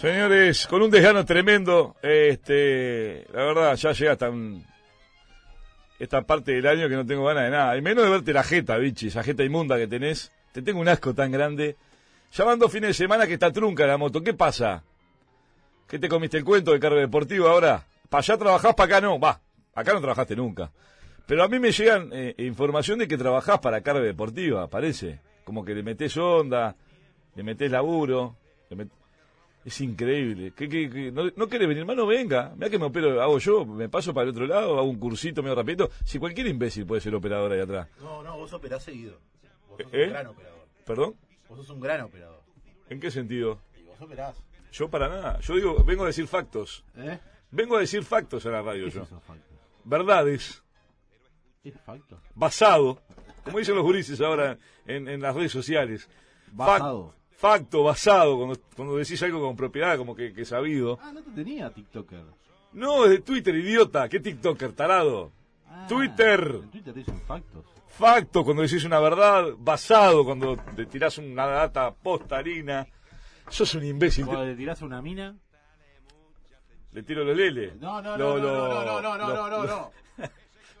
Señores, con un desgano tremendo, este, la verdad, ya llega hasta esta parte del año que no tengo ganas de nada. Y menos de verte la jeta, bichi, esa jeta inmunda que tenés. Te tengo un asco tan grande. Dos fines de semana que está trunca la moto. ¿Qué pasa? ¿Qué te comiste el cuento de cargo deportivo ahora? ¿Para allá trabajás, para acá no? Va, acá no trabajaste nunca. Pero a mí me llegan eh, información de que trabajás para carga deportiva, parece. Como que le metés onda, le metés laburo. Le es increíble. ¿Qué, qué, no, ¿No quiere venir, hermano? Venga. Mira que me opero, hago yo, me paso para el otro lado, hago un cursito medio rapidito. Si cualquier imbécil puede ser operador ahí atrás. No, no, vos operás seguido. Vos sos ¿Eh? un gran operador. ¿Perdón? Vos sos un gran operador. ¿En qué sentido? Y vos operás. Yo para nada. Yo digo, vengo a decir factos. ¿Eh? Vengo a decir factos a la radio ¿Qué yo. Verdades. ¿Qué es facto? Basado. Como dicen los gurises ahora en, en las redes sociales. Basado. Facto, basado. Cuando, cuando decís algo con propiedad, como que, que sabido. Ah, no te tenía TikToker. No, es de Twitter, idiota. ¿Qué TikToker, tarado? Ah, Twitter. En Twitter dicen factos. Facto cuando decís una verdad, basado cuando te tirás una data postarina. Sos un imbécil. Cuando le tirás una mina. Le tiro los lele. No, no, no, no, no, no, no, no, no, no, no.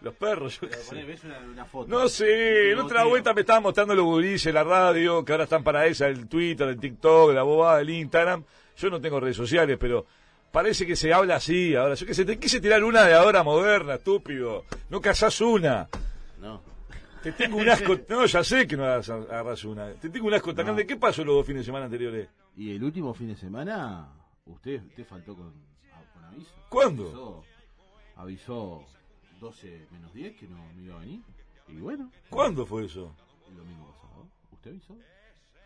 Los perros, yo qué Pero sé. poné, ves una, una foto. No sé, en otra vuelta me estaban mostrando los gurises, la radio, que ahora están para esa, el Twitter, el TikTok, la bobada, el Instagram. Yo no tengo redes sociales, pero parece que se habla así. Ahora, yo qué sé, te quise tirar una de ahora moderna, estúpido. No cazás una. No. Te tengo un asco. No, ya sé que no agarras una. Te tengo un asco tan No. grande. ¿Qué pasó los dos fines de semana anteriores? Y el último fin de semana, usted, usted faltó con, con aviso. ¿Cuándo? Avisó, avisó 12 menos 10 que no, no iba a venir. Y bueno, ¿Cuándo fue eso? el domingo pasado. ¿Usted avisó?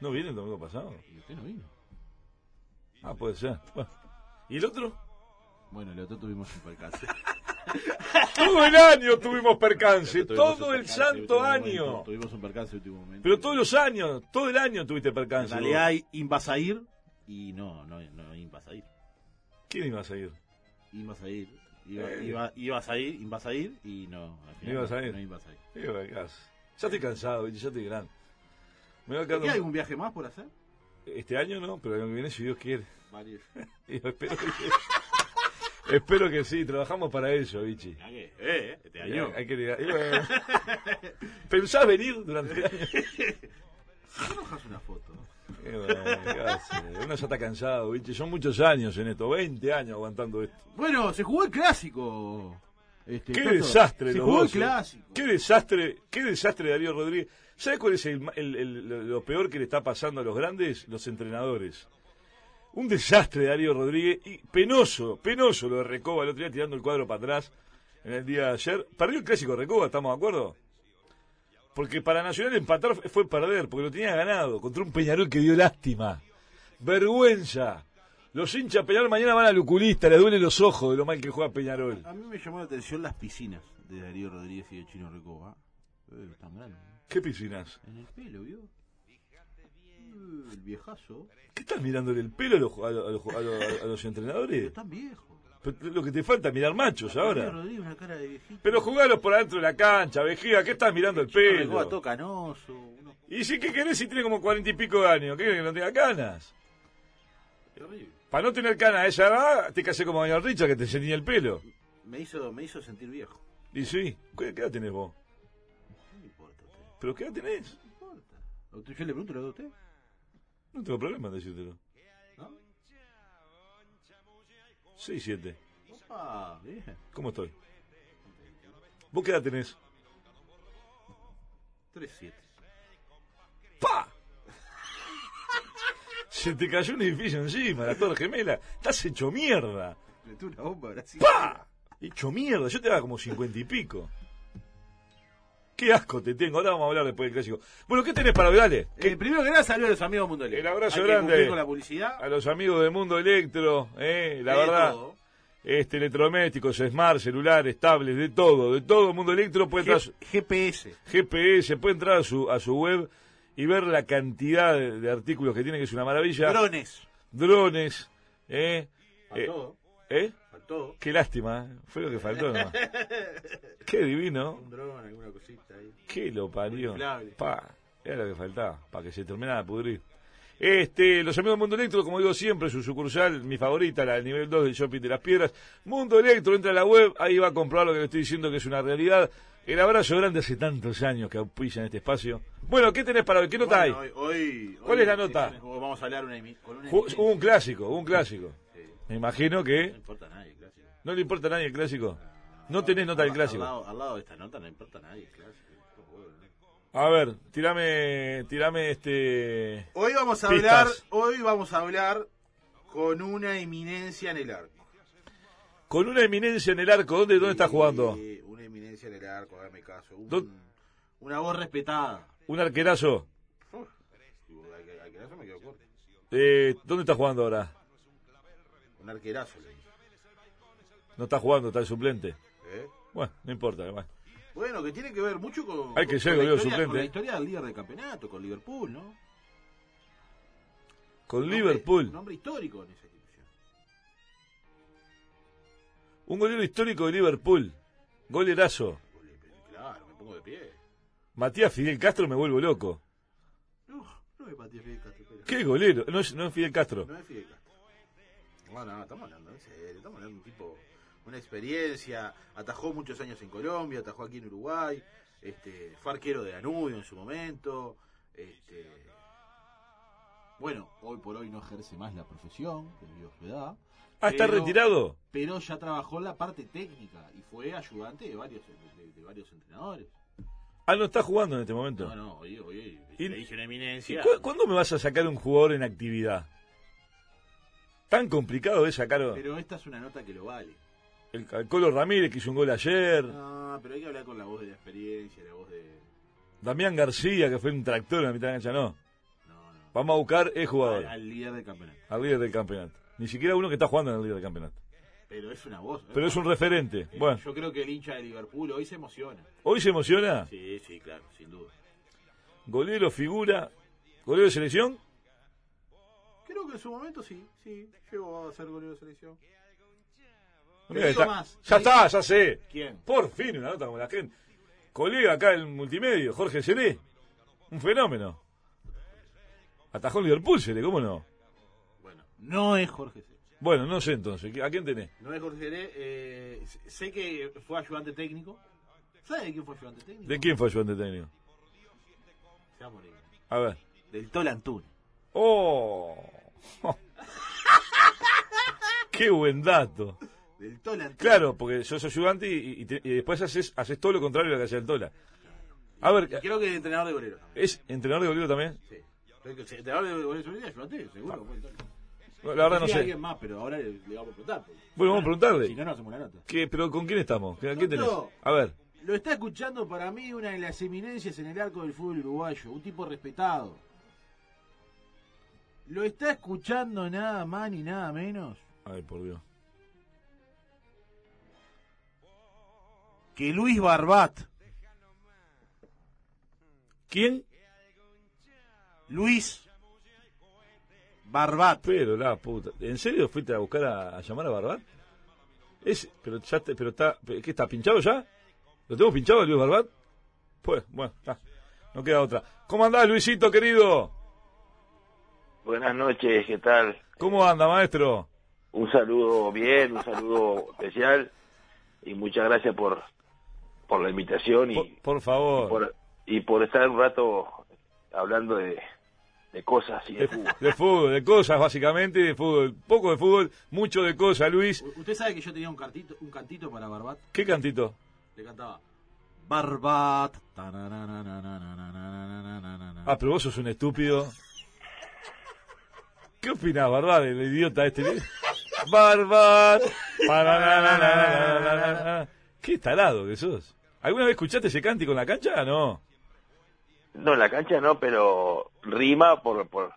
¿No viene el domingo pasado? Y usted no vino. Ah, puede ser. Bueno. ¿Y el otro? Bueno, el otro tuvimos un percance. Todo el año tuvimos percance. Tuvimos Todo un el percance santo año. momento, Tuvimos un percance último momento. Pero todos los años, todo el año tuviste En percance. vos. realidad ibas a ir y no, no, no ibas a ir. ¿Quién iba a seguir? Ibas a ir. Iba, Eh. iba- ibas a ir, ibas a ir y no. Al final ibas a no, ir. No ibas a ir. Eh, bueno, ¿qué haces? Ya estoy cansado, ya estoy grande. Me quedando- ¿Hay algún viaje más por hacer? Este año no, pero el año que viene si Dios quiere. Varios. Y yo espero que, espero que sí, trabajamos para eso, bichi. ¿Qué? Eh, este año. Hay que ligar- y bueno. ¿Pensás venir durante el año? ¿Por qué no una foto? Eh. Uno ya está cansado. Son muchos años en esto, 20 años aguantando esto. Bueno, se jugó el clásico. Este, Qué desastre, Se los jugó el eh. clásico. Qué desastre, qué desastre Darío Rodríguez. ¿Sabes cuál es el, el- el- lo- lo peor que le está pasando a los grandes? Los entrenadores. Un desastre Darío Rodríguez y penoso, penoso lo de Recoba el otro día tirando el cuadro para atrás en el día de ayer. Perdió el clásico Recoba, ¿estamos de acuerdo? Porque para Nacional empatar fue- perder, porque lo tenía ganado contra un Peñarol que dio lástima. Vergüenza. Los hinchas Peñarol mañana van al oculista, les duelen los ojos de lo mal que juega Peñarol. A mí me llamó la atención las piscinas de Darío Rodríguez y de Chino Recoba. Eh. ¿Qué piscinas? En el pelo, ¿vio? Eh, el viejazo. ¿Qué estás mirándole el pelo a los, a los- a los- a los- a los entrenadores? Están viejos. Lo que te falta es mirar machos ahora. Rodríguez una cara de viejito. Pero jugalos por adentro de la cancha, vejiga, ¿qué estás mirando el Chino Recoba todo pelo? canoso. uno- Y si qué querés si tiene como cuarenta y pico de años, ¿qué que no tenga canas? Terrible. Para no tener canas a esa edad, te casé como Daniel Richard que te tenía el pelo. Me hizo, me hizo sentir viejo. Y sí, ¿qué, qué edad tenés vos? No me importa. ¿Pero qué edad tenés? No importa. ¿A usted, yo le pregunto lo de usted. No tengo problema en decírtelo. 6, 7. Opa, bien. ¿Cómo estoy? ¿Vos qué edad tenés? 3-7. ¡Pa! Se te cayó un edificio encima, la torre gemela. Estás hecho mierda. Metió una bomba Brasil. ¡Pa! Hecho mierda. Yo te daba como cincuenta y pico. Qué asco te tengo. Ahora vamos a hablar después del clásico. Bueno, ¿qué tenés para ver? Dale. Eh, primero que nada, saludos a los amigos de Mundo Electro. El abrazo Hay que grande. cumplir con la publicidad. A los amigos de Mundo Electro, eh, la de verdad. todo. Este, electrodomésticos, smart, celulares, tablets, de todo, de todo. Mundo Electro puede entrar a su- G- GPS. GPS, puede entrar a su, a su web y ver la cantidad de, de artículos que tiene, que es una maravilla. Drones. Drones, eh, eh, Faltó. ¿eh? Faltó. Qué lástima, fue lo que faltó nomás. Qué divino, Un dron, alguna cosita ahí. qué lo parió. Pa, era lo que faltaba, para que se terminara de pudrir. Este, los amigos de Mundo Electro, como digo siempre, su sucursal, mi favorita, la del nivel 2 del Shopping de las Piedras. Mundo Electro, entra a la web, ahí va a comprobar lo que le estoy diciendo que es una realidad. El abrazo grande hace tantos años que auspician este espacio. Bueno, ¿qué tenés para hoy? ¿Qué nota hay? Hoy, hoy- ¿Cuál hoy es la nota? Vamos a hablar una con una un clásico, un clásico. Me imagino no que importa a nadie, clásico. no le importa a nadie el clásico. No tenés nota del clásico. Al lado, al lado de esta nota no importa a nadie, clásico. A ver, tirame, tirame este... Hoy vamos a Pistas. hablar, hoy vamos a hablar con una eminencia en el arco. Con una eminencia en el arco, ¿dónde, dónde está jugando? Eh, una eminencia en el arco, hágame caso. Un- ¿Dó- una voz respetada. Un arquerazo. Uf, eso me quedó corto. Eh, ¿Dónde está jugando ahora? Un arquerazo. No está jugando, está el suplente. ¿Eh? Bueno, no importa. bueno. Bueno, que tiene que ver mucho con, Hay que con- ser con la historia- suplente, con la historia del líder del campeonato, con Liverpool, ¿no? Con Un hombre- Liverpool. Un hombre histórico en esa institución. Un golero histórico de Liverpool. Golerazo. Claro, me pongo de pie. Matías Fidel Castro me vuelvo loco. No, no es Matías Fidel Castro. pero- ¿Qué golero? No es, no es Fidel Castro. No es Fidel Castro. No, no, estamos hablando en serio. Estamos hablando de un tipo, una experiencia. Atajó muchos años en Colombia, atajó aquí en Uruguay. Este, fue arquero de Danubio en su momento. Este, bueno, hoy por hoy no ejerce más la profesión, debido a su edad. Ah, ¿está retirado? Pero ya trabajó en la parte técnica y fue ayudante de varios, de, de varios entrenadores. Ah, no está jugando en este momento. No, no, oye, oye, le dije una ¿Y eminencia. cu- ¿Cuándo me vas a sacar un jugador en actividad? Tan complicado es sacar Pero esta es una nota que lo vale. el, al Colo Ramírez que hizo un gol ayer. No, pero hay que hablar con la voz de la experiencia, la voz de... Damián García que fue un tractor en la mitad de la cancha. No. No, no. Vamos a buscar el jugador. Al, al líder del campeonato. Al líder del campeonato. Ni siquiera uno que está jugando en el líder del campeonato. Pero es una voz. ¿eh? Pero es un referente. Eh, Bueno, Yo creo que el hincha de Liverpool hoy se emociona. hoy se emociona. Sí, sí, claro, sin duda. Golero, figura. Golero de selección. Creo que en su momento sí, sí, llegó a ser golero de selección. Mira, está- más. Ya está, ya sé. ¿Quién? Por fin una nota como la gente. Colega acá en multimedio, Jorge Seré. Un fenómeno. Atajó en Liverpool, Seré, ¿cómo no? Bueno, no es Jorge Seré. Bueno, no sé entonces. ¿A quién tenés? No es Jorge Seré. eh, sé que fue ayudante técnico. ¿Sabe de quién fue ayudante técnico? ¿De quién fue ayudante técnico? Se va a morir. A ver. Del Tola Antunes. ¡Oh! ¡Qué buen dato! Del Tola. Claro, porque sos ayudante y, y te- y después haces, haces todo lo contrario de lo que hacía el Tola. A ver, creo que el entrenador de también. ¿es entrenador de golero también? Sí. Creo que el entrenador de golero es ayudante, seguro. fue el Tola. No, La verdad no Sí, sé. alguien más, pero ahora le, le vamos a preguntar. porque- Bueno, vamos a preguntarle. Si no, no hacemos la nota. ¿Qué, ¿Pero con quién estamos? ¿A quién tenés? A ver. Lo está escuchando para mí una de las eminencias en el arco del fútbol uruguayo, un tipo respetado. Lo está escuchando nada más ni nada menos Ay, por Dios. que Luis Barbat. ¿Quién? Luis Barbat. Pero la puta. ¿En serio fuiste a buscar a, a llamar a Barbat? Es, pero ya te- pero está, ¿qué está pinchado ya? ¿Lo tengo pinchado Luis Barbat? Pues, bueno, está. No queda otra. ¿Cómo andás, Luisito, querido? Buenas noches, ¿qué tal? ¿Cómo anda, maestro? Un saludo bien, un saludo especial y muchas gracias por por la invitación y Por, por favor. por, y por estar un rato hablando de, de cosas y de De, fútbol. de fútbol, de cosas básicamente, de fútbol. Poco de fútbol, mucho de cosas, Luis. Usted sabe que yo tenía un cantito, un cantito para Barbat. ¿Qué cantito? Le cantaba Barbat. Ah, pero vos sos un estúpido. ¿Qué opinás, Barbat, el idiota este? Pananananananana. Qué talado que sos. ¿Alguna vez escuchaste ese cántico en la cancha? No. No, la cancha no, pero rima por por,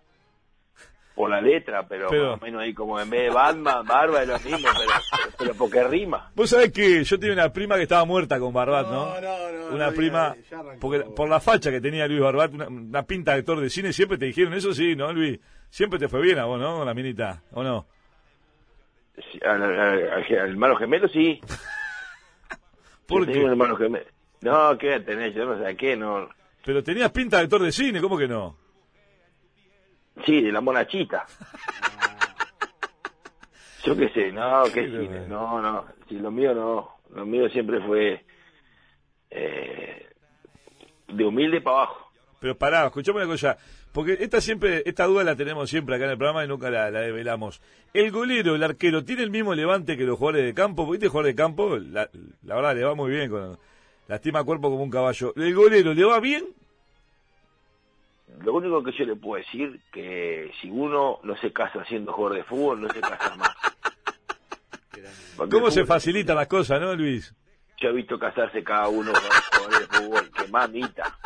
por la letra, pero, Pero- más o menos ahí como en vez de Batman, Barba es lo mismo, pero, pero porque rima. Vos sabés que yo tenía una prima que estaba muerta con Barbat, ¿no? No, no, no, Una no prima, diga, ya arrancó. porque por la facha que tenía Luis Barbat, una, una pinta de actor de cine, siempre te dijeron eso, sí, ¿no, Luis? Siempre te fue bien a vos, ¿no? Con la minita, ¿o no? Sí, Al, al, al- al hermano gemelo sí. ¿Por qué? hermano gemelo. No, ¿qué tenés? Yo no sé a qué, no. Pero tenías pinta de actor de cine, ¿cómo que no? Sí, de la monachita. Yo qué sé, no, qué cine, no. no, si lo mío no, lo mío siempre fue eh, de humilde para abajo. Pero pará, escuchame una cosa, porque esta siempre, esta duda la tenemos siempre acá en el programa y nunca la, la develamos. ¿El golero, el arquero, tiene el mismo levante que los jugadores de campo? Porque este jugador de campo, la, la verdad, le va muy bien, con lastima cuerpo como un caballo. ¿El golero le va bien? Lo único que yo le puedo decir que si uno no se casa siendo jugador de fútbol, no se casa más. Porque ¿Cómo el se facilitan las cosas, no, Luis? Yo he visto casarse cada uno con jugadores de fútbol, que mamita.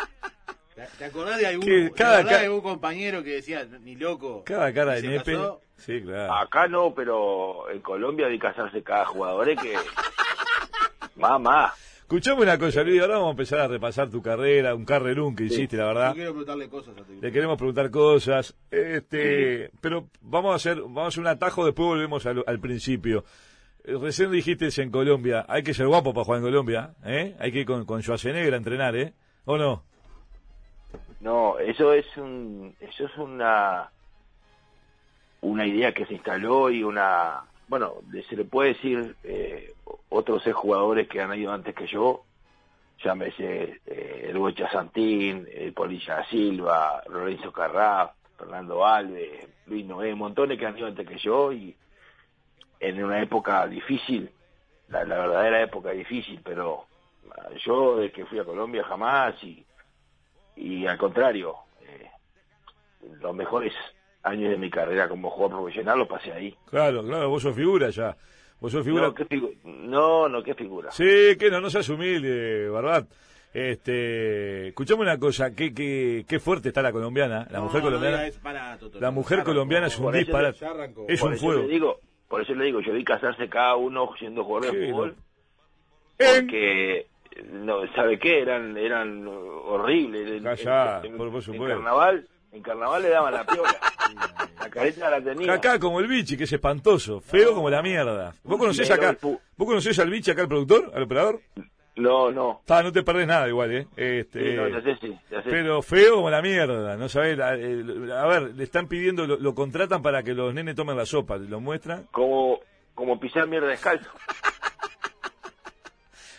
¿Te- ¿Te acordás de algún, Que cada de algún compañero que decía, ni loco? Cada cara de nepe. casó? Sí, claro. Acá no, pero en Colombia vi casarse cada jugador que... Mamá. Escuchame una cosa, Luis, ahora vamos a empezar a repasar tu carrera, un carrerón que hiciste, la Yo verdad. quiero preguntarle cosas a Le queremos preguntar cosas, este, pero vamos a hacer, vamos a hacer un atajo, después volvemos al, al principio. Eh, Recién dijiste en Colombia, hay que ser guapo para jugar en Colombia, ¿eh? Hay que ir con, con Schwarzenegger a entrenar, ¿eh? ¿O no? No, eso es un, eso es una, una idea que se instaló y una, bueno, se le puede decir eh, otros seis jugadores que han ido antes que yo, llámese eh, el Bocha Santín, el Polilla Silva, Lorenzo Carrá, Fernando Alves, Luis Noé, montones que han ido antes que yo y en una época difícil, la, la verdadera época difícil, pero ah, yo desde que fui a Colombia jamás y y al contrario, eh, los mejores años de mi carrera como jugador profesional los pasé ahí. Claro, claro, vos sos figura ya. Vos sos figura. No, ¿qué figu- no, no, qué figura. Sí, que no, no seas humilde, ¿verdad? Este, escuchame una cosa, qué, qué, qué fuerte está la colombiana, la mujer colombiana. La mujer colombiana es un disparate. Es por un eso fuego. le digo, por eso le digo, yo vi casarse cada uno siendo jugador de fútbol, En- porque no, ¿sabe qué? Eran, eran horribles. En- Callá, en, por- por en supuesto. carnaval, en carnaval le daban la piola. la careta la tenía. Acá como el bichi, que es espantoso, feo como la mierda. ¿Vos conocés acá? ¿Vos conocés al bichi acá, el productor, al operador? No, no. Ta, no te perdés nada igual, ¿eh? Este, Sí, no, ya sé, sí, ya sé. pero feo como la mierda, no sabés. A, a ver, le están pidiendo, lo, lo contratan para que los nenes tomen la sopa, lo muestran. Como, como pisar mierda descalzo.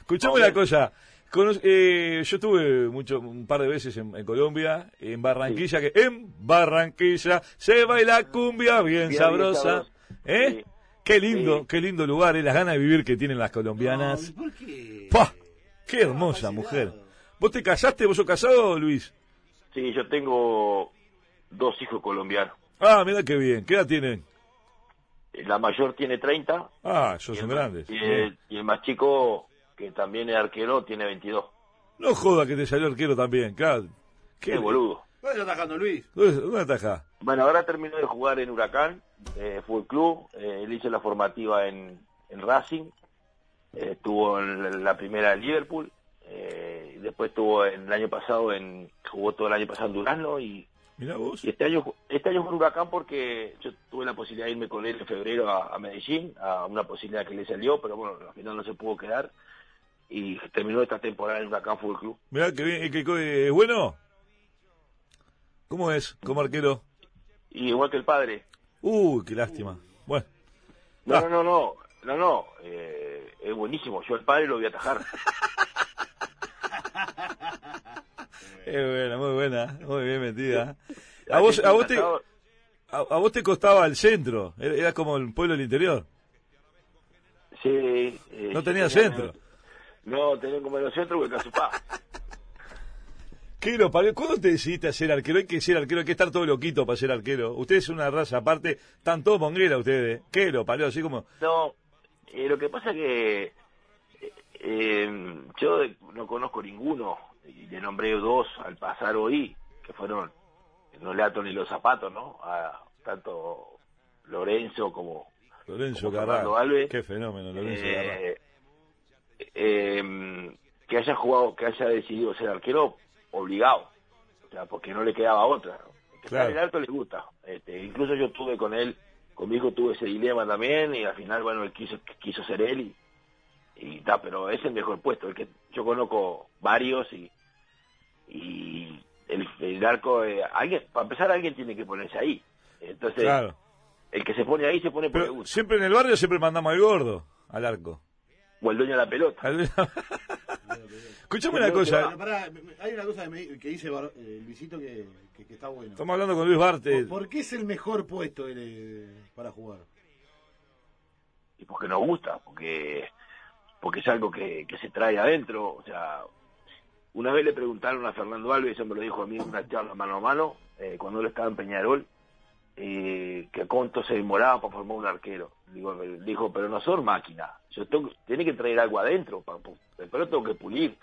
Escuchame una cosa. Cono- eh, yo estuve mucho, un par de veces en, en Colombia, en Barranquilla, que en Barranquilla se baila cumbia bien, Bien, sabrosa. bien. ¿Eh? Sí. Qué lindo, Sí. qué lindo lugar, eh, las ganas de vivir que tienen las colombianas. ¿Por qué? ¡Pah! ¡Qué hermosa mujer! ¿Vos te casaste? ¿Vos sos casado, Luis? Sí, yo tengo dos hijos colombianos. Ah, mira qué bien. ¿Qué edad tienen? La mayor tiene 30 Ah, ellos son el, grandes. y el, y el más chico, que también es arquero, tiene 22. No joda que te salió arquero también, claro. Qué boludo. ¿Dónde está atajando Luis? ¿Dónde, dónde atajá? Bueno, ahora terminó de jugar en Huracán, eh, Fútbol Club. Eh, él hizo la formativa en, en Racing. eh, estuvo en la- primera de Liverpool. eh, y después estuvo en el año pasado, en jugó todo el año pasado en Durazno y Mirá vos. Y este año, este año fue en Huracán porque yo tuve la posibilidad de irme con él en febrero a, a Medellín, a una posibilidad que le salió, pero bueno, al final no se pudo quedar. Y terminó esta temporada en Huracán Fútbol Club. Mirá bien. ¿Es, que- es bueno? ¿Cómo es como arquero? Y igual que el padre. Uy, qué lástima. Bueno, No, Ah. no, no, no, no, no, eh, es buenísimo. Yo el padre lo voy a atajar. es buena, muy buena. Muy bien metida. A vos, a vos te... A, a vos te costaba el centro, era, era como el pueblo del interior. Sí, eh, No tenía centro. No, tenía como centro que Casupá. ¿Qué lo parió? ¿Cuándo te decidiste a ser arquero? Hay que ser arquero, hay que estar todo loquito para ser arquero. Ustedes son una raza aparte, están todos mongueras ustedes. ¿Qué lo parió? Así como... No, eh, lo que pasa que eh, eh, yo no conozco ninguno, y le nombré dos al pasar hoy, que fueron no le ato ni los zapatos, ¿no? A tanto Lorenzo como, Lorenzo como Carrá. Alves. Qué fenómeno, Lorenzo eh, eh, que haya jugado, que haya decidido ser arquero obligado, o sea, porque no le quedaba otra. Que Claro. en el alto le gusta. Este, incluso yo tuve con él, conmigo tuve ese dilema también y al final, bueno, él quiso, quiso ser él y, y ta, pero es el mejor puesto, el que yo conozco varios y, y el, el arco, eh, alguien, para empezar alguien tiene que ponerse ahí. Entonces, Claro. el que se pone ahí se pone por el gusto. siempre en el barrio siempre mandamos al gordo, al arco. O el dueño de la pelota. Escuchame una cosa. Pará, me- hay una cosa que, me- que dice Bar- eh, Luisito que, que- que está bueno. Estamos hablando con Luis Barte. ¿Por, por qué es el mejor puesto eh, para jugar? y porque nos gusta, porque porque es algo que, que se trae adentro, o sea, una vez le preguntaron a Fernando Alves, eso me lo dijo a mí en una charla mano a mano, eh, cuando él estaba en Peñarol, eh, que cuánto se demoraba para formar un arquero. Digo, dijo, pero no son máquinas, yo tengo, tiene que traer algo adentro, para, pero tengo que pulir.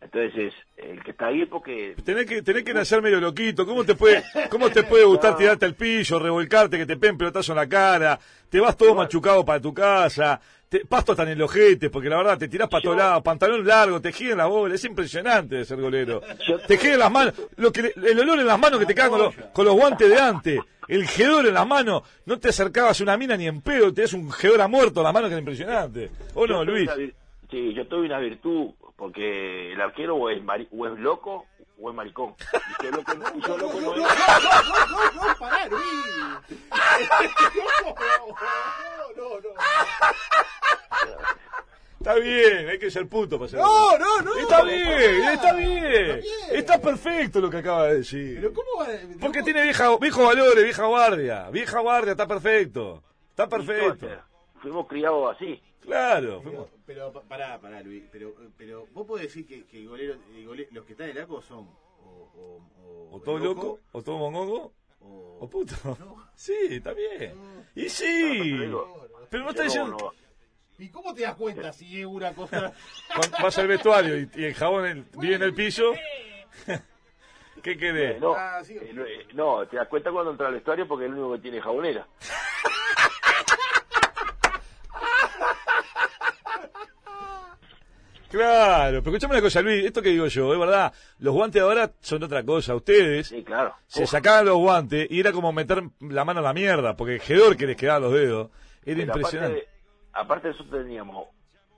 Entonces, el que está ahí es porque Tenés que, tenés que nacer medio loquito. ¿Cómo te puede, cómo te puede gustar tirarte al pillo, revolcarte, que te peguen pelotazo en la cara? Te vas todo machucado para tu casa. Te, pasto hasta en el ojete, porque la verdad te tirás para todos lados, pantalón largo, te giran la bola. Es impresionante de ser golero. Yo- Te giran las manos, lo que, el olor en las manos que te cagan con, los- con los guantes de antes. El gedor en las manos. No te acercabas a una mina ni en pedo, te das un gedor a muerto en las manos que es impresionante. ¿O no, Luis? sí, yo tuve una virtud, porque el arquero o es, o es loco o es maricón. Y no no, no, no, no, pará, Luis. No, no, no. Está bien, hay que ser puto para ser No, no, no. Está bien, está bien. Está perfecto lo que acaba de decir. Pero ¿cómo va? Porque tiene vieja, viejos valores, vieja guardia. Vieja guardia, está perfecto. Está perfecto. Entonces, Fuimos criados así. Claro. Pero, fuimos- pero pa- pará, pará, Luis. Pero, pero vos podés decir que, que el golero, el los que están en el arco son o, o, o, O todo loco, o todo mongongo, o, o puto. No. Sí, está bien. Y sí. Pero no está diciendo... ¿Y ¿Y cómo te das cuenta si es una cosa? Cuando vas al vestuario y, y el jabón en- vive en el piso, ¿qué querés? No, Ah, eh, no, eh, no, te das cuenta cuando entra al vestuario porque es el único que tiene jabonera. Claro, pero escuchame una cosa, Luis, esto que digo yo, es verdad, los guantes ahora son otra cosa, ustedes Sí, claro. se Uf, sacaban los guantes y era como meter la mano a la mierda, porque el gedor que les quedaba los dedos, era pero impresionante. Aparte, aparte de eso teníamos,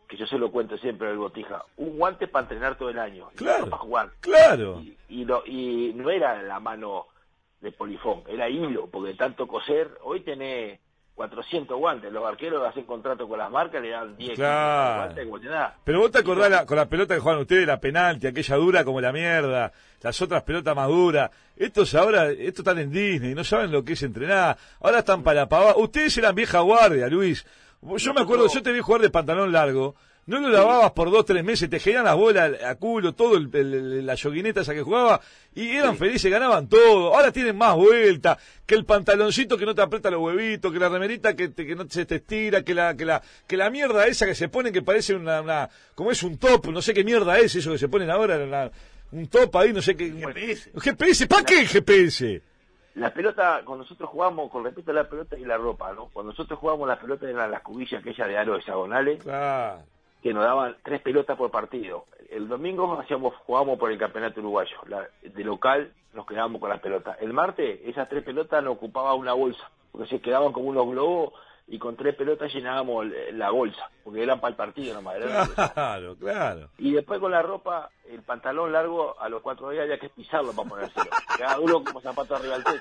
que yo se lo cuento siempre al botija, un guante para entrenar todo el año. Claro. para jugar. Claro. Y, y, no, y no era la mano de polifón, era hilo, porque tanto coser, hoy tenés 400 guantes, los arqueros hacen contrato con las marcas, le dan 10 Claro. guantes, como te da. Pero vos te acordás la- con la pelota que juegan ustedes, la penalti, aquella dura como la mierda, las otras pelotas más duras. Estos ahora, estos están en Disney, no saben lo que es entrenar. Ahora están para pavada. Ustedes eran vieja guardia, Luis. Yo me acuerdo, yo te vi jugar de pantalón largo. No lo lavabas por dos, tres meses, te giran las bolas a culo, todo el, el- la yoguineta esa que jugaba, y eran felices, ganaban todo. Ahora tienen más vuelta, que el pantaloncito que no te aprieta los huevitos, que la remerita que, te- que no se te estira, que la, que la, que la mierda esa que se ponen que parece una, una, como es un top, no sé qué mierda es eso que se ponen ahora, la- un top ahí, no sé qué. GPS. GPS, ¿para qué el GPS? La pelota, cuando nosotros jugamos, con respecto a la pelota y la ropa, ¿no? Cuando nosotros jugamos la pelota eran las cubillas aquellas de aro hexagonales, Claro. Que nos daban tres pelotas por partido. El domingo hacíamos, jugábamos por el campeonato uruguayo. La- de local nos quedábamos con las pelotas. El martes esas tres pelotas nos ocupaba una bolsa, porque se quedaban como unos globos y con tres pelotas llenábamos la bolsa, porque eran para el partido nomás. Claro, claro. Y después con la ropa, el pantalón largo, a los cuatro días había que pisarlo para ponérselo. Quedaba duro como zapato arriba del techo.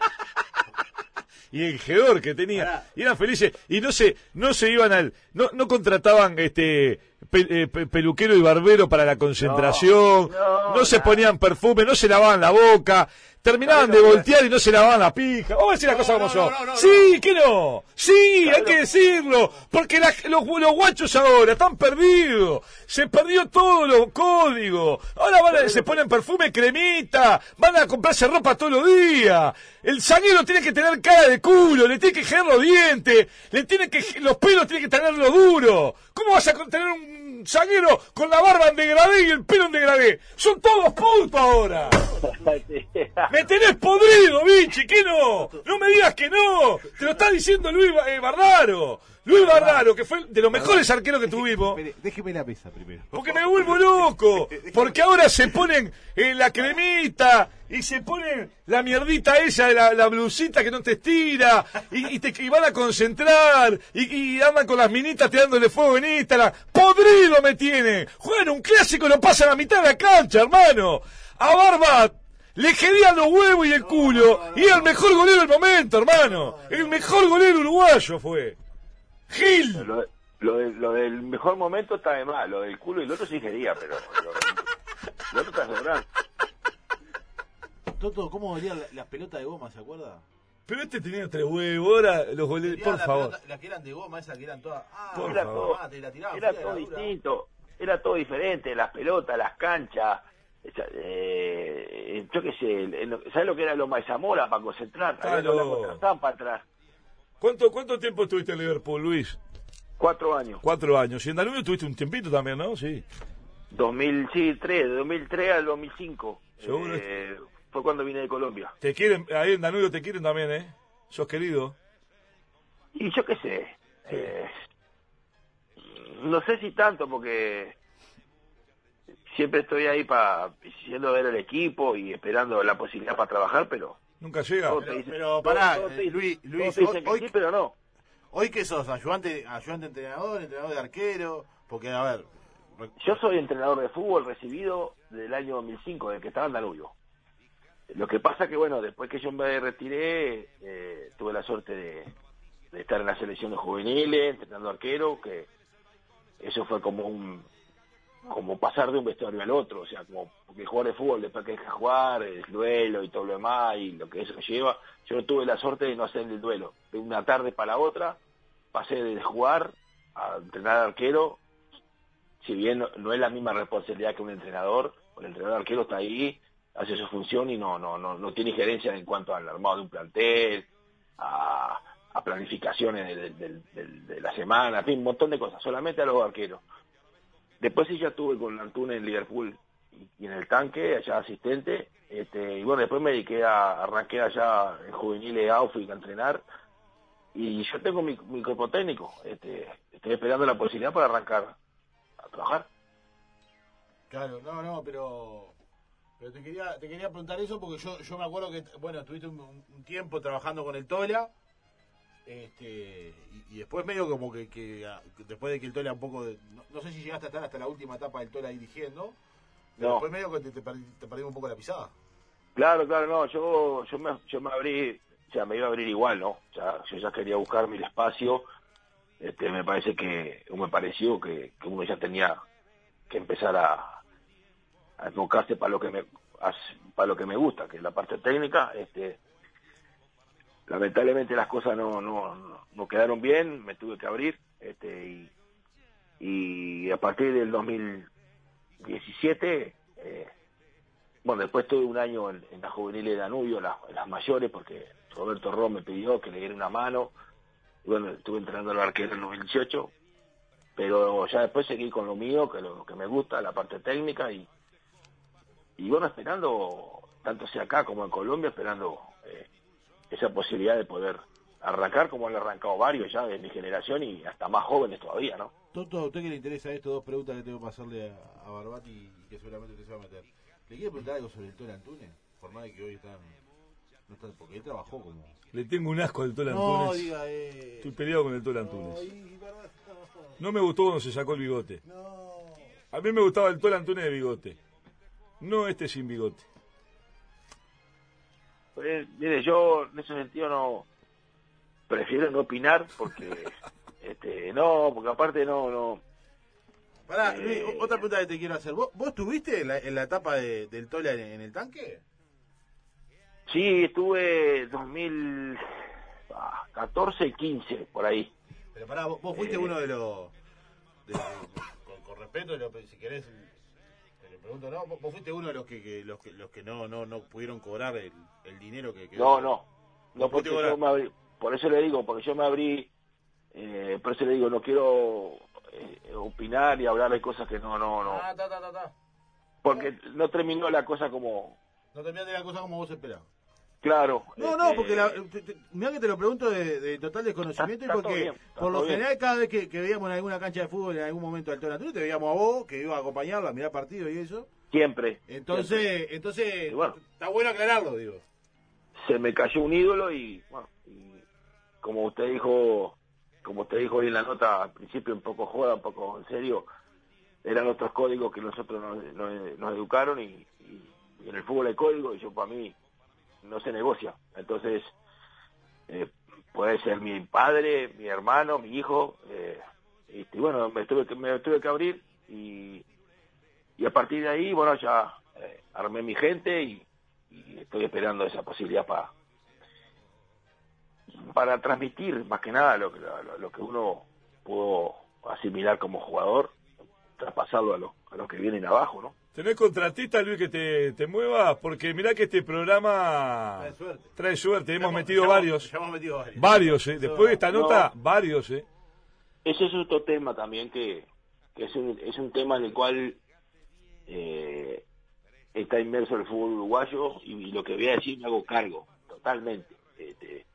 y el gedor que tenía y eran felices y no se no se iban al no no contrataban este pe- eh, pe- peluquero y barbero para la concentración. No, No, no, se ponían perfume no se lavaban la boca. Terminaban de ¿Sabés lo que- voltear y no se lavaban la pija. Vamos a decir las cosas como son sí que no. Sí hay ¿Sabés que lo- decirlo porque la- los, los guachos ahora están perdidos. Se perdió todo los códigos ahora van a- se ponen perfume cremita van a comprarse ropa todos los días. El zaguero tiene que tener cara de culo le tiene que girar los dientes le tiene que los pelos tienen que tenerlo duro. ¿cómo vas a tener un zaguero con la barba en degradé y el pelo en degradé son todos putos ahora me tenés podrido, bichi, ¿qué no? No me digas que no. Te lo está diciendo Luis eh, Bardaro. Luis Bardaro, que fue de los mejores arqueros que tuvimos. Déjeme la mesa primero. Porque me vuelvo loco. Porque ahora se ponen eh, la cremita y se ponen la mierdita esa de la, la blusita que no te estira y, y te y van a concentrar y, y andan con las minitas tirándole fuego en Instagram. ¡Podrido me tiene! Juegan un clásico y lo pasan a la mitad de la cancha, hermano. A Barba Le querían los huevos y el culo. y era el mejor golero del momento, hermano. El mejor golero uruguayo fue. Gil. Lo, lo, lo del mejor momento está de mal. Lo del culo y el otro sí quería, pero lo, lo otro está sobrando. Toto, ¿cómo valían la- las pelotas de goma, se acuerda? Pero este tenía tres huevos, ahora los. Tenía Por la favor. pelota- las que eran de goma, esas que eran todas. Ah, Por Era favor. todo, ah, te la tiraban era fría, todo distinto. Era todo diferente. Las pelotas, las canchas. eh, yo qué sé. lo- ¿Sabes lo que era Loma de Zamora para concentrar? Claro. para atrás. ¿Cuánto, ¿Cuánto tiempo estuviste en Liverpool, Luis? Cuatro años. Cuatro años. Y en Danubio tuviste un tiempito también, ¿no? Sí. 2003, de 2003 al 2005. Seguro. Eh, fue cuando vine de Colombia. Te quieren, ahí en Danubio te quieren también, ¿eh? Sos querido. Y yo qué sé. eh, no sé si tanto porque siempre estoy ahí para yendo a ver el equipo y esperando la posibilidad para trabajar, pero... Nunca llega. Pero- dicen- pará, eh, dicen- Luis- todos Luis, que hoy- sí, pero no. ¿Hoy qué sos? ¿Ayudante, ayudante entrenador, entrenador de arquero? Porque, a ver, Yo soy entrenador de fútbol recibido del año 2005, desde que estaba en Danubio. Lo que pasa que, bueno, después que yo me retiré, eh, tuve la suerte de, estar en la selección de juveniles, entrenando arquero, que eso fue como un como pasar de un vestuario al otro, o sea, como porque jugar de fútbol después que deja jugar, el duelo y todo lo demás, y lo que eso lleva, yo tuve la suerte de no hacer el duelo. De una tarde para otra, pasé de jugar a entrenar arquero, si bien no, no es la misma responsabilidad que un entrenador, el entrenador arquero está ahí, hace su función y no, no, no, no tiene gerencia en cuanto al armado de un plantel, a, a planificaciones de, la semana, en fin, un montón de cosas, solamente a los arqueros. Después sí ya estuve con Antuna en Liverpool y, en el tanque, allá asistente, este, y bueno, después me dediqué a, arranqué allá en juveniles Outfield a entrenar, y yo tengo mi, mi cuerpo técnico, este, estoy esperando la posibilidad para arrancar a trabajar. Claro, no, no, pero pero te quería te quería preguntar eso porque yo yo me acuerdo que bueno, estuviste un, un tiempo trabajando con el Tola este y, y después medio como que, que, ah, después de que el Tola un poco de- no, no sé si llegaste a estar hasta la última etapa del Tola dirigiendo, pero No. después medio que te, te, perdí, te perdí un poco la pisada. Claro, claro, no, yo, yo, me, yo me abrí, o sea, me iba a abrir igual, ¿no? O sea, yo ya quería buscar mi espacio, este, me parece que, me pareció que, que uno ya tenía que empezar a, a enfocarse para lo que me, para lo que me gusta, que es la parte técnica, este, lamentablemente las cosas no, no, no, quedaron bien, me tuve que abrir, este, y, a partir del 2017, eh, bueno, después tuve un año en, en la juvenil de Danubio, las, en las mayores, porque Roberto Rom me pidió que le diera una mano. Bueno, estuve entrenando al arquero en 2018. Pero ya después seguí con lo mío, que lo que me gusta, la parte técnica. Y, y bueno, esperando, tanto sea acá como en Colombia, esperando eh, esa posibilidad de poder arrancar como han arrancado varios ya de mi generación y hasta más jóvenes todavía, ¿no? Toto, a usted que le interesa esto, dos preguntas que tengo que pasarle a, a Barbati y que seguramente usted se va a meter. ¿Le quiere preguntar algo sobre el Tola Antunes? Por más de que hoy están, no están, porque él trabajó como... Le tengo un asco al Tola No, Antunes. diga, eh... Estoy peleado con el Tola No, Antunes. y- No me gustó cuando se sacó el bigote. no, no. A mí me gustaba el Tola Antunes de bigote. No este sin bigote. Pues, mire, yo en ese sentido no prefiero no opinar porque este no, porque aparte no no Pará, Eh, Luis, otra pregunta que te quiero hacer. ¿Vos, vos estuviste en la, en la etapa de- del Tola en, en el tanque? sí estuve 2014 y 15 por ahí. Pero pará, vos, vos fuiste Eh. uno de los... de- con, con respeto, lo- si querés, pregunto, ¿no? Vos, fuiste uno de los que, que- los que, los que no, no, no pudieron cobrar el, el dinero que quedó. No, no. No ¿Vos porque fuiste yo ahora? me abrí, por eso le digo, porque yo me abrí eh, por eso le digo, no quiero eh, opinar y hablar de cosas que no no no, Ah, ta, ta, ta. porque no terminó la cosa como No terminaste la cosa como vos esperabas. Claro. No, este, no, porque la, te- te- mirá que te lo pregunto de, de total desconocimiento y porque bien, por lo bien. general cada vez que, que veíamos en alguna cancha de fútbol en algún momento del Tola te veíamos a vos, que iba a acompañarla, a mirar partido y eso. siempre. Entonces, entonces Y bueno. está bueno aclararlo, digo. se me cayó un ídolo y, bueno, y como usted dijo, como usted dijo hoy en la nota, al principio un poco joda, un poco en serio, eran otros códigos que nosotros nos, nos- nos educaron y, y- en el fútbol hay código y yo para mí no se negocia. Entonces, eh, puede ser mi padre, mi hermano, mi hijo, eh, y, bueno, me tuve que, me tuve que abrir y, y a partir de ahí, bueno, ya eh, armé mi gente y, estoy esperando esa posibilidad para para transmitir más que nada lo, lo, lo que uno pudo asimilar como jugador, traspasarlo a, a los que vienen abajo, ¿no? ¿Tenés contratista, Luis, que te, te mueva? Porque mirá que este programa trae suerte. Trae suerte. Hemos, metido varios. hemos metido varios. Varios, ¿eh? Después de esta nota, varios, ¿eh? Ese es otro tema también que, que es, un, es un tema en el cual eh, está inmerso el fútbol uruguayo y, lo que voy a decir me hago cargo totalmente. Este,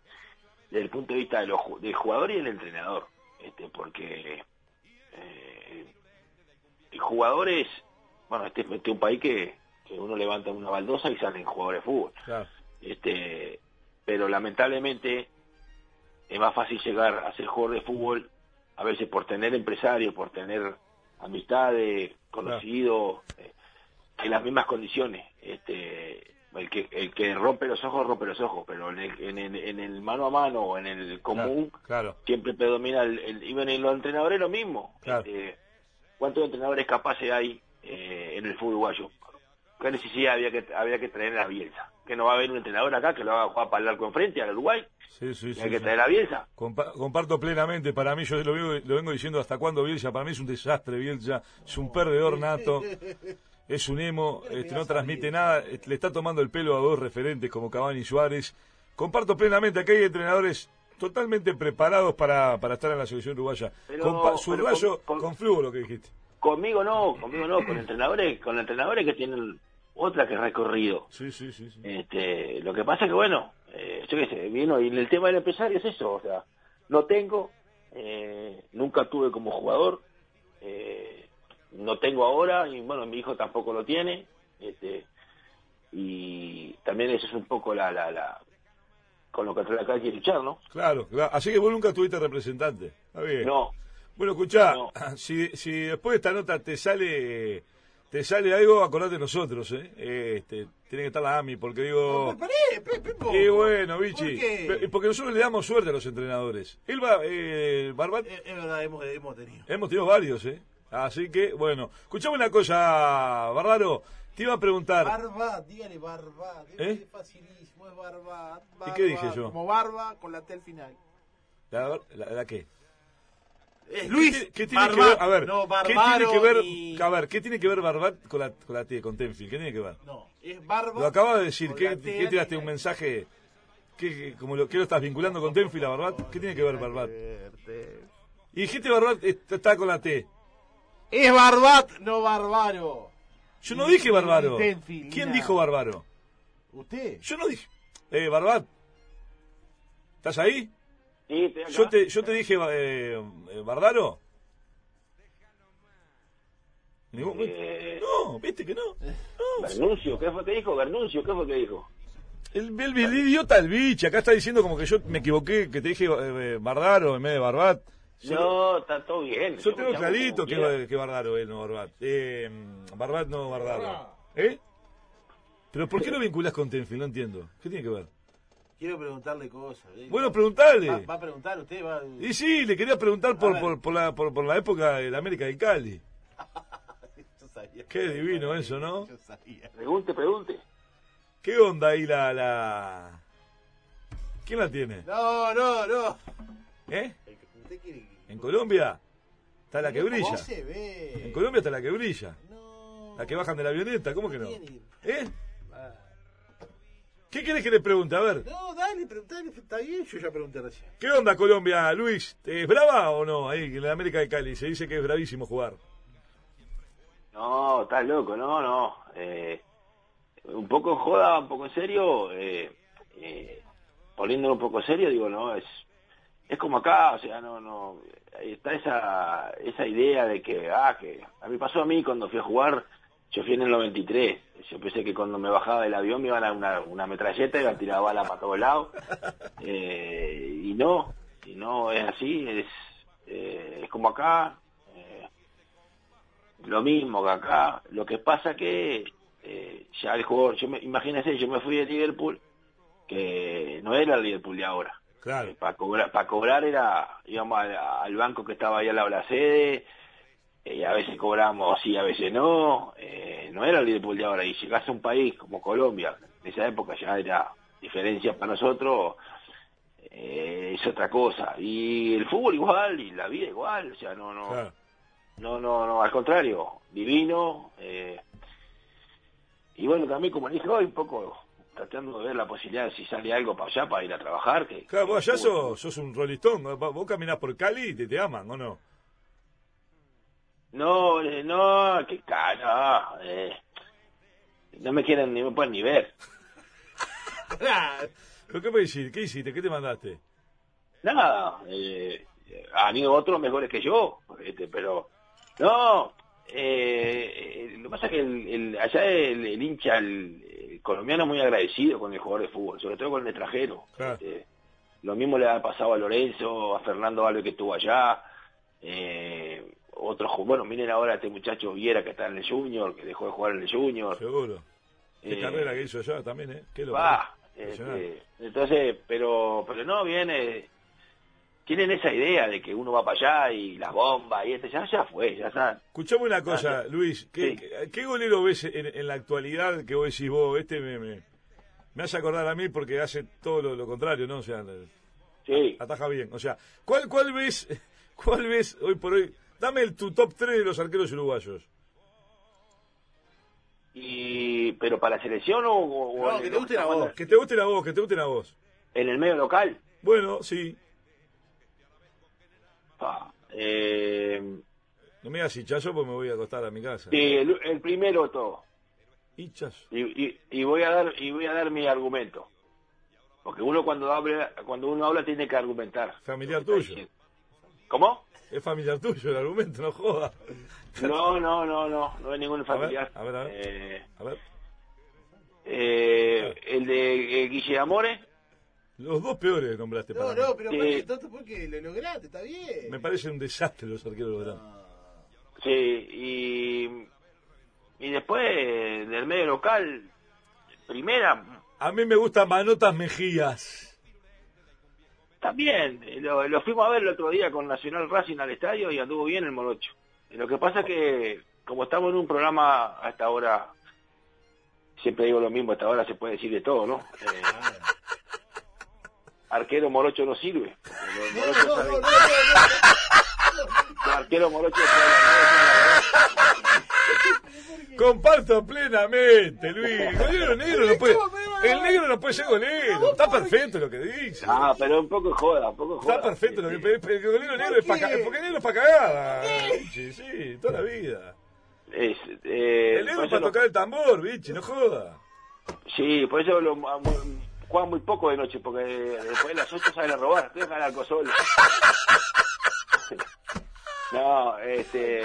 desde el punto de vista de los, del jugador y del entrenador. Este, porque eh, el jugador es bueno, este, este, es un país que, uno levanta una baldosa y salen jugadores de fútbol. Este, pero lamentablemente es más fácil llegar a ser jugador de fútbol a veces por tener empresarios, por tener amistades, conocidos, eh, en las mismas condiciones. Este, el que, el que rompe los ojos, rompe los ojos, pero en el, en el, mano a mano o en el común, siempre predomina el, el, y bueno, los entrenadores lo mismo. Este, ¿Cuántos entrenadores capaces hay eh, en el fútbol uruguayo. ¿Qué necesidad había que, había que traer a Bielsa? Que no va a haber un entrenador acá que lo haga jugar para el arco enfrente al Uruguay. Sí, sí, hay que traer a Bielsa. comparto plenamente. Para mí, yo lo, lo, vengo diciendo hasta cuándo Bielsa. Para mí es un desastre Bielsa. Es un perdedor nato. Es un emo. Este, no transmite nada. Le está tomando el pelo a dos referentes como Cavani y Suárez. Comparto plenamente. Aquí hay entrenadores totalmente preparados para, para estar en la selección uruguaya. su rayo, con, con flujo lo que dijiste. Conmigo no, conmigo no, con entrenadores, con entrenadores que tienen otra que recorrido. Sí, sí, sí. Este, lo que pasa es que bueno, eh, yo qué sé, vino y el tema del empresario es eso, o sea, no tengo, eh, nunca tuve como jugador, eh, no tengo ahora y bueno, mi hijo tampoco lo tiene, este, y también eso es un poco la, la, la con lo que acá hay que luchar, ¿no? Claro, claro, así que vos nunca tuviste representante, está bien. No, bueno, escuchá, si, si después de esta nota te sale te sale algo, acordate de nosotros, ¿eh? Este, tiene que estar la AMI, porque digo... No, y bueno, Vichy, porque nosotros le damos suerte a los entrenadores. Él va, eh, Barbat... Es, verdad, hemos, hemos, tenido. Hemos tenido varios, ¿eh? Así que, bueno, escuchame una cosa, Barbaro, te iba a preguntar... Barba, dígale barba, ¿Eh? es facilísimo, es barba, ¿Y qué dije yo? Como barba con la T al final. ¿La, la qué? Luis ¿Qué, tiene que ver? A ver, ¿qué tiene que ver? A ver, ¿qué tiene que ver Barbat con la, con la T, con Tenfield? ¿Qué tiene que ver? No, es Barba. Lo acaba de decir. ¿Qué, ¿qué tiraste un mensaje? ¿Qué, como lo, ¿Qué lo estás vinculando con Tenfield a Barbat? ¿Qué tiene que ver Barbat? Y dijiste Barbat está con la T. Es Barbat, no Barbaro. Yo no dije Barbaro. ¿Quién dijo Barbaro? ¿Usted? Yo no dije. Eh, Barbat. ¿Estás ahí? Yo te, yo te dije, eh, eh Bardaro. Eh, no, viste que no. no. ¿qué fue que dijo? Gernuncio, ¿qué fue que dijo? El, el, idiota el bicho, acá está diciendo como que yo me equivoqué, que te dije eh, Bardaro en vez de Barbat. no, está todo bien. Yo tengo clarito que, que Bardaro es, no Barbat. Eh, Barbat no Bardaro. ¿Eh? Pero ¿por qué lo vinculas con Tenfield? No entiendo. ¿Qué tiene que ver? Quiero preguntarle cosas. ¿eh? Bueno, preguntarle. ¿Va, a preguntar usted? Va... Y sí, le quería preguntar por, por, por, la, por, por la época de la América de Cali. Qué divino eso, ¿no? Yo sabía. Pregunte, pregunte. ¿Qué onda ahí la, la... ¿Quién la tiene? No, no, no. ¿Eh? ¿En Colombia? Está la que brilla. Se ve? En Colombia está la que brilla. No. La que bajan de la avioneta, ¿cómo que no? ¿Eh? ¿Qué quieres que le pregunte? A ver. No, dale, preguntale, está bien, yo ya pregunté recién. ¿Qué onda Colombia, Luis? ¿Es brava o no? Ahí en la América de Cali se dice que es bravísimo jugar. No, estás loco, no, no. Eh, un poco en joda, un poco en serio, eh, eh, poniéndolo un poco serio, digo, no, es es como acá, o sea, no, no, está esa, esa idea de que, ah, que a mí pasó a mí cuando fui a jugar, yo fui en el 93. Yo pensé que cuando me bajaba del avión me iban a dar una, una metralleta y iban a tirar bala para todos lados. Eh, y no, y no es así. Es, eh, es como acá. Eh, lo mismo que acá. Lo que pasa que eh, ya el jugador, yo me, imagínense, yo me fui de Liverpool, que no era el Liverpool de ahora. Claro. Eh, para cobrar, para cobrar era, íbamos al, al banco que estaba ahí al lado de la sede, eh, a veces cobramos sí, a veces no, eh, no era el Liverpool de ahora, y llegás a un país como Colombia, en esa época ya era diferencia para nosotros, eh, es otra cosa, y el fútbol igual, y la vida igual, o sea, no, no, Claro. no, no, no, al contrario, divino, eh, y bueno, también como dije hoy, un poco tratando de ver la posibilidad de si sale algo para allá para ir a trabajar, que, Claro, vos que allá el fútbol- sos, sos un rolistón. Vos vos caminás por Cali y te, te aman, ¿o no? No, eh, no, qué cara. Eh, no me quieren ni me pueden ni ver. ¿Pero qué me decís? ¿Qué hiciste? ¿Qué te mandaste? Nada. Eh, han ido otros mejores que yo, este, pero no. Eh, lo que pasa es que el, el- allá el, el hincha, el, el colombiano es muy agradecido con el jugador de fútbol, sobre todo con el extranjero. Claro. Este, lo mismo le ha pasado a Lorenzo, a Fernando Alves que estuvo allá. Eh, otros, bueno, miren ahora a este muchacho Viera que está en el Junior, que dejó de jugar en el Junior. Seguro. Qué Eh, carrera que hizo allá también, ¿eh? Qué Impresionante. este, entonces, pero, pero no, viene, tienen esa idea de que uno va para allá y las bombas y este, ya, ya fue, ya está. Escuchame una cosa, Ah, Luis. ¿Qué, Sí. qué, qué golero ves en, en la actualidad que vos decís vos? Este me, me, me hace acordar a mí porque hace todo lo, lo contrario, ¿no? O sea, Sí, ataja bien. O sea, ¿cuál, cuál ves cuál ves hoy por hoy? Dame el, tu top 3 de los arqueros uruguayos. y, pero para la selección o, o- No, que te guste la voz. Que te guste la voz, que te guste la voz. en el medio local. Bueno, sí. Pa, eh, No me digas hinchazo porque me voy a acostar a mi casa. sí, el, el primero todo. Hinchazo. Y, y, y voy a dar y voy a dar mi argumento. Porque uno cuando habla, cuando uno habla tiene que argumentar. Familiar tuyo. ¿Cómo? Es familiar tuyo el argumento, no jodas. No, no, no, no, no es ningún A ver, familiar. a ver, a ver. Eh, A ver. eh, el de eh, Guille Amore, Los dos peores nombraste para No, mí. no, pero parece tonto porque lo lograste, está bien. Me parece un desastre los arqueros de Verón. sí, y, y después del medio local, primera, A mí me gusta Manotas Mejías. También, eh, lo, lo fuimos a ver el otro día con Nacional Racing al estadio y anduvo bien el Morocho. Y Lo que pasa es que, como estamos en un programa hasta ahora, siempre digo lo mismo, hasta ahora se puede decir de todo, ¿no? Eh, arquero Morocho no sirve. No, no, no, arqueros morochos Comparto plenamente, Luis. Golero negro no puede. El negro no puede ser golero. Está perfecto lo que dice. Ah, pero un poco joda, un poco joda. Está perfecto lo que pero el golero negro es para porque el negro es para cagada. bichi, Sí, toda la vida. es, eh, El negro es para tocar el tambor, bichi, no joda. Sí, por eso lo, a- mu- juegan muy poco de noche, porque después de las 8 salen a robar, dejan al alcohol solo. No, este...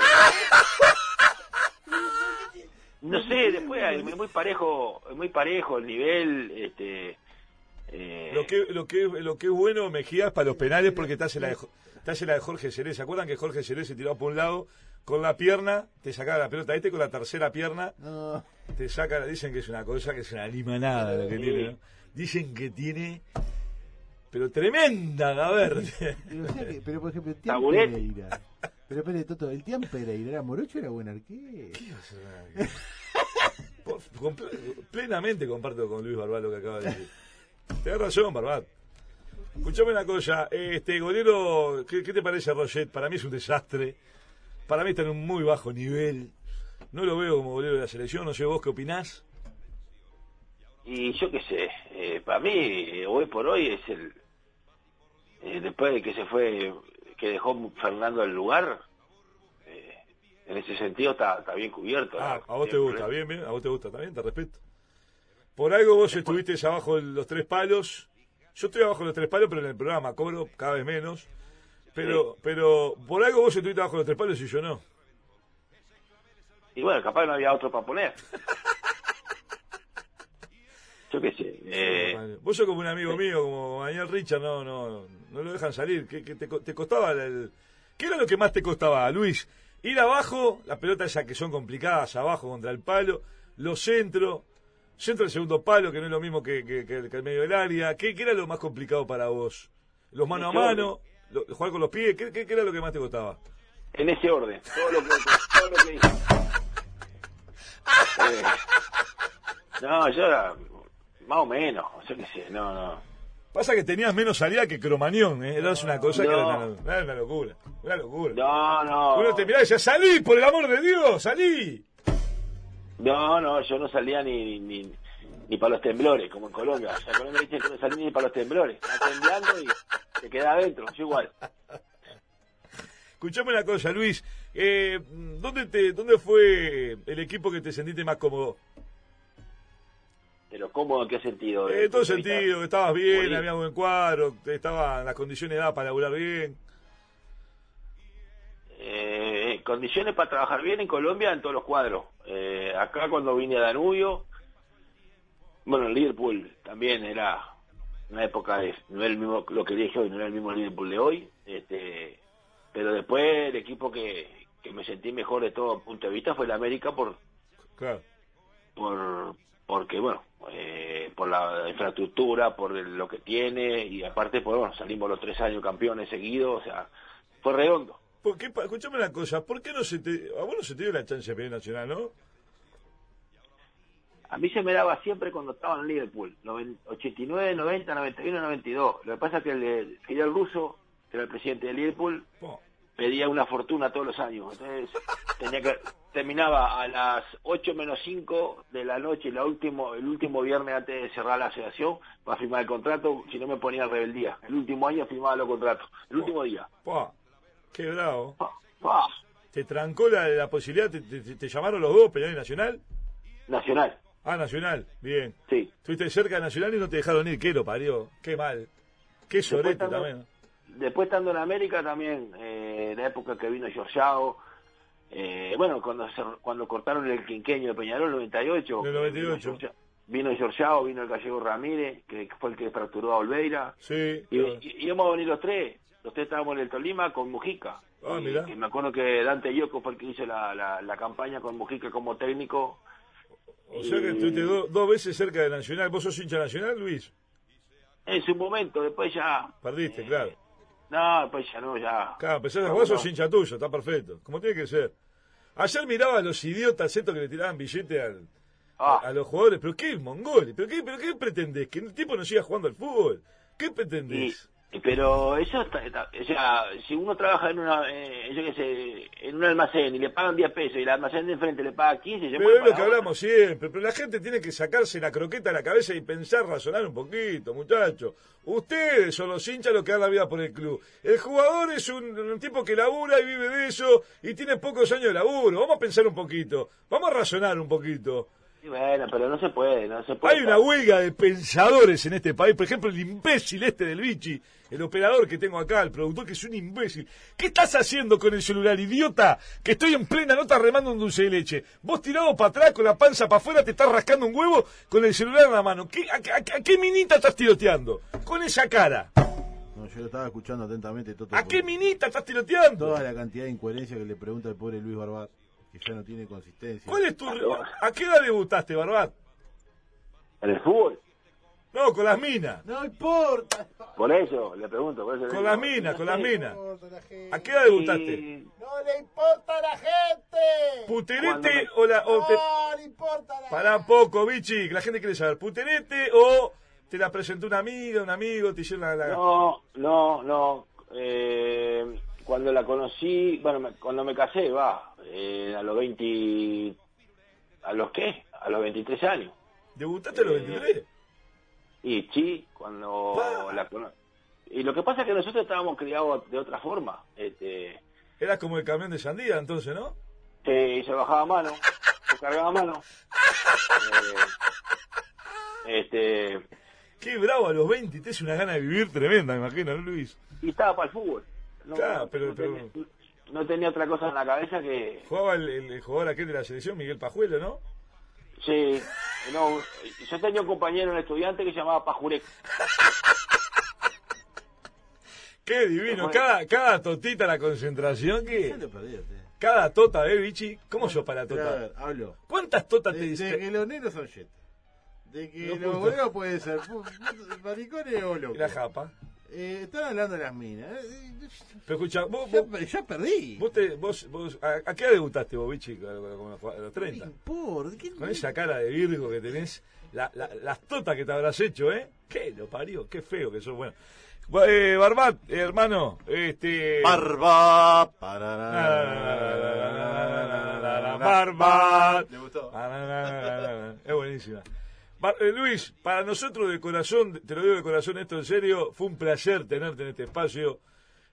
No sé, después es muy parejo, muy parejo el nivel, este... eh, Lo que, lo que, lo que es bueno, Mejías, para los penales, porque te hace la de, te hace la de Jorge Seré. ¿Se acuerdan que Jorge Seré se tiró por un lado con la pierna, te sacaba la pelota? Este con la tercera pierna no. te saca, dicen que es una cosa, que es una limanada lo que tiene, ¿no? Dicen que tiene, pero tremenda, a ver. Pero, o sea que- pero, por ejemplo, Taburet. Pereira. Pero espere, Toto, el Tian Pereira era morocho, era buen arquero. Plenamente comparto con Luis Barbat lo que acaba de decir. Tenés razón, Barbat. Escuchame una cosa, este golero, ¿qué, qué te parece Roget? Para mí es un desastre. Para mí está en un muy bajo nivel. No lo veo como golero de la selección, no sé vos qué opinás. Y yo qué sé, eh, para mí, eh, hoy por hoy es el... eh, después de que se fue, que dejó Fernando el lugar, eh, en ese sentido está, está bien cubierto. Ah, ¿no? a vos te gusta, bien, bien, a vos te gusta, también, te respeto. Por algo vos estuviste abajo de los tres palos. Yo estoy abajo de los tres palos, pero en el programa cobro cada vez menos. Pero, pero por algo vos estuviste abajo de los tres palos y yo no. Y bueno, capaz no había otro para poner. yo qué sé. Eh, Vos sos como un amigo mío, como Daniel Richard, no, no, no lo dejan salir. ¿Qué, qué te, te costaba el, ¿Qué era lo que más te costaba, Luis? Ir abajo, la pelota esa que son complicadas, abajo contra el palo, los centros, centro del segundo palo, que no es lo mismo que, que- que- que el medio del área. ¿Qué, qué era lo más complicado para vos? ¿Los mano a mano? Lo- ¿Jugar con los pies? ¿Qué, qué- qué era lo que más te costaba? En ese orden, todo lo que, todo lo que dije. Eh, no, yo era más o menos, yo qué sé, no, no. Pasa que tenías menos salida que Cromañón, ¿eh? Era una cosa que era una, era una locura. Una locura. No, no. Uno te miraba y decía, salí, por el amor de Dios, salí. No, no, yo no salía ni, ni, ni para los temblores, como en Colombia. O sea, en Colombia dicen que no salí ni para los temblores. Está temblando y se queda adentro, yo igual. Escuchame una cosa, Luis. Eh, ¿dónde, te, ¿Dónde fue el equipo que te sentiste más cómodo? Pero ¿cómo? ¿En qué sentido? Eh, en todo punto de sentido, estabas bien, había buen cuadro, estaban las condiciones dadas para laburar bien. Eh, condiciones para trabajar bien en Colombia en todos los cuadros. Eh, acá cuando vine a Danubio, bueno, en Liverpool también era una época de, no era el mismo, lo que dije hoy, no era el mismo Liverpool de hoy, este, pero después el equipo que, que me sentí mejor de todo punto de vista fue el América por, Claro. por porque bueno eh, por la infraestructura por el- lo que tiene y aparte pues bueno salimos los tres años campeones seguidos o sea fue redondo ¿Por qué, escuchame una cosa, ¿por qué no se te... A vos no se te dio la chance de pedir nacional, ¿no? a mí se me daba siempre cuando estaba en Liverpool noven- 89 90 91 92 lo que pasa es que el, el Fidel Russo que era el presidente de Liverpool Po. Pedía una fortuna todos los años. Entonces, tenía que terminaba a las 8 menos 5 de la noche, la último, el último viernes antes de cerrar la asociación, para firmar el contrato, si no me ponía rebeldía. El último año firmaba los contratos, el último día. Po. Qué bravo. Pa, pa, ¿Te trancó la, la posibilidad? Te, te- te llamaron los dos, Peñarol y Nacional? Nacional, Ah, Nacional, bien. sí. Estuviste cerca de Nacional y no te dejaron ir. ¿Qué lo parió? Qué mal. Qué sorete también. Después estando en América también, eh, la época que vino Giorgiao, eh, bueno, cuando se- cuando cortaron el quinqueño de Peñarol, 98. Del 98. Vino Giorgia- Vino Giorgiao, vino el gallego Ramírez, que fue el que fracturó a Olveira. Sí. Y, y- íbamos a venir los tres. Los tres estábamos en el Tolima con Mujica. Ah, y, y me acuerdo que Dante Yoko fue el que hizo la, la, la campaña con Mujica como técnico. O sea que estuviste do- dos veces cerca de Nacional. ¿Vos sos hincha Nacional, Luis? En su momento, después ya... Perdiste, claro. No, después ya no, ya... Claro, a No, jugar, no. sos hincha tuyo, está perfecto. Como tiene que ser. Ayer miraba a los idiotas estos que le tiraban billete al, Ah. a, a los jugadores. ¿Pero qué, mongoles? ¿Pero qué, ¿Pero qué pretendés? ¿Que el tipo no siga jugando al fútbol? ¿Qué pretendés? Pero eso está, está- o sea, si uno trabaja en una, eh, yo qué sé, en un almacén y le pagan 10 pesos y el almacén de enfrente le paga 15, se Pero es lo que hablamos siempre, pero la gente tiene que sacarse la croqueta a la cabeza y pensar, razonar un poquito, muchachos. Ustedes son los hinchas los que dan la vida por el club. El jugador es un, un tipo que labura y vive de eso y tiene pocos años de laburo. Vamos a pensar un poquito, vamos a razonar un poquito. Y bueno, pero no se puede, no se puede. Hay una huelga de pensadores en este país. Por ejemplo, el imbécil este del bichi, el operador que tengo acá, el productor que es un imbécil. ¿Qué estás haciendo con el celular, idiota? Que estoy en plena nota remando un dulce de leche. Vos tirado para atrás con la panza para afuera te estás rascando un huevo con el celular en la mano. ¿Qué, a, a- a qué minita estás tiroteando? Con esa cara. No, yo lo estaba escuchando atentamente. Toto, ¿A por qué minita estás tiroteando? Toda la cantidad de incoherencia que le pregunta el pobre Luis Barbat, que ya no tiene consistencia. ¿Cuál es tu... ¿A qué edad debutaste, Barbat? En el fútbol, No, con las minas. No importa. por eso le pregunto. Por eso le Con las minas, con las minas. la gente. ¿A qué edad debutaste? Y- No le importa a la gente. ¿Puterete o la... o te- No le importa a la Pará un poco, bichi, que la gente quiere saber. ¿Puterete o te la presentó una amiga, un amigo, te hicieron la... la- No, no, no. Eh, cuando la conocí, bueno, me- cuando me casé, va, eh, a los 20... ¿A los qué? A los 23 años. ¿Debutaste a los Eh, 23? Y sí, cuando Pa. la cono- Y lo que pasa es que nosotros estábamos criados de otra forma. Este, Eras como el camión de sandía entonces, ¿no? se, se bajaba a mano, se cargaba a mano. Eh, este, Qué bravo, a los 23 una gana de vivir tremenda, me imagino, ¿no, Luis? y estaba para el fútbol. No, Claro, no- pero- no pero- tenía, no tenía otra cosa en la cabeza que... Jugaba el, el- el jugador aquel de la selección, Miguel Pajuelo, ¿no? Sí, no, yo tenía un compañero, un estudiante que se llamaba Pajurek. Qué divino, cada, cada totita la concentración, ¿Qué que... te? Cada tota, ¿eh, bichi? ¿Cómo sos para la Pero, a tota? ver, hablo. ¿Cuántas totas te De, de diste? que los negros son jet. De que No los pueden ser maricones o locos. la japa. Eh, están hablando de las minas. Eh, Pero escucha, vos, Ya, vos, ya perdí. vos, te- vos- vos- ¿a, a qué edad debutaste vos, bichi? A, a- los ¿Qué 30. importa? ¿Qué- Con esa cara de virgo que tenés, la- la- las totas que te habrás hecho, ¿eh? ¿Qué lo parió? Qué feo que sos, bueno. Bu- Eh, Barbat, eh, hermano, este... Barba. Barbat. ¿Le gustó? Es buenísima. Eh, Luis, para nosotros de corazón, te lo digo de corazón esto en serio, fue un placer tenerte en este espacio.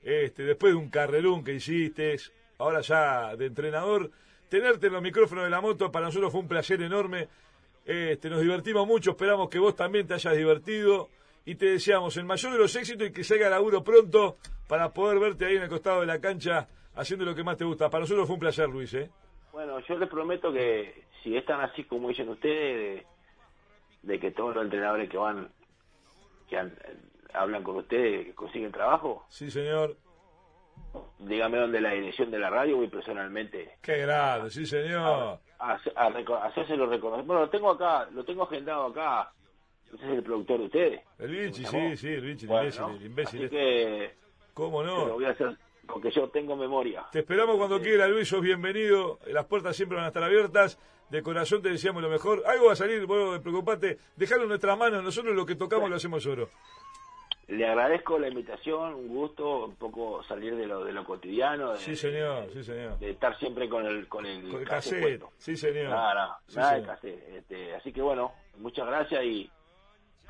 Este, después de un carrerón que hiciste, ahora ya de entrenador, tenerte en los micrófonos de la moto para nosotros fue un placer enorme. Este, nos divertimos mucho, esperamos que vos también te hayas divertido y te deseamos el mayor de los éxitos y que salga laburo pronto para poder verte ahí en el costado de la cancha haciendo lo que más te gusta. Para nosotros fue un placer, Luis, ¿eh? Bueno, yo les prometo que si es tan así como dicen ustedes, de, que todos los entrenadores que van, que han- hablan con ustedes, que consiguen trabajo, Sí, señor. dígame dónde la dirección de la radio, voy personalmente Qué grande, sí, señor. a, a, a hacérselo reconocer. Bueno, lo tengo acá, lo tengo agendado acá. Ese es el productor de ustedes. El ¿Me sí, sí, el bichi, el imbécil, el imbécil. Así este. que ¿Cómo se lo no? voy a hacer porque yo tengo memoria. Te esperamos cuando quiera, Luis, sos bienvenido. Las puertas siempre van a estar abiertas. De corazón te deseamos lo mejor. Algo va a salir, vos preocupate. Dejalo en nuestras manos. Nosotros lo que tocamos lo hacemos oro. Le agradezco la invitación, un gusto, un poco salir de lo de lo cotidiano, de, Sí, señor, sí, señor. de estar siempre con el con el, Con el cassette puesto. Sí, señor. Nada, Sí, nada de cassette. Este, así que bueno, muchas gracias y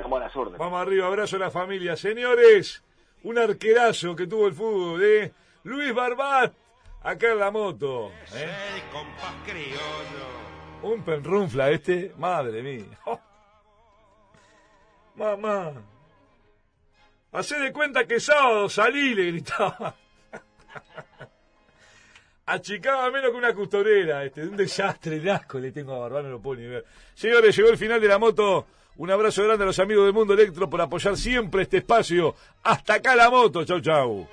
buenas órdenes. Vamos arriba, abrazo a la familia. Señores, un arquerazo que tuvo el fútbol, ¿eh? Luis Barbat, acá en la moto. ¿eh? El compás criollo. Un penrunfla este, madre mía. Oh. Mamá. Hacé de cuenta que sábado salí, le gritaba. Achicaba menos que una costurera, este, un desastre, el asco le tengo a Barbat, no lo puedo ni ver. Señores, llegó el final de la moto. Un abrazo grande a los amigos del Mundo Electro por apoyar siempre este espacio. Hasta acá la moto. Chau, chau.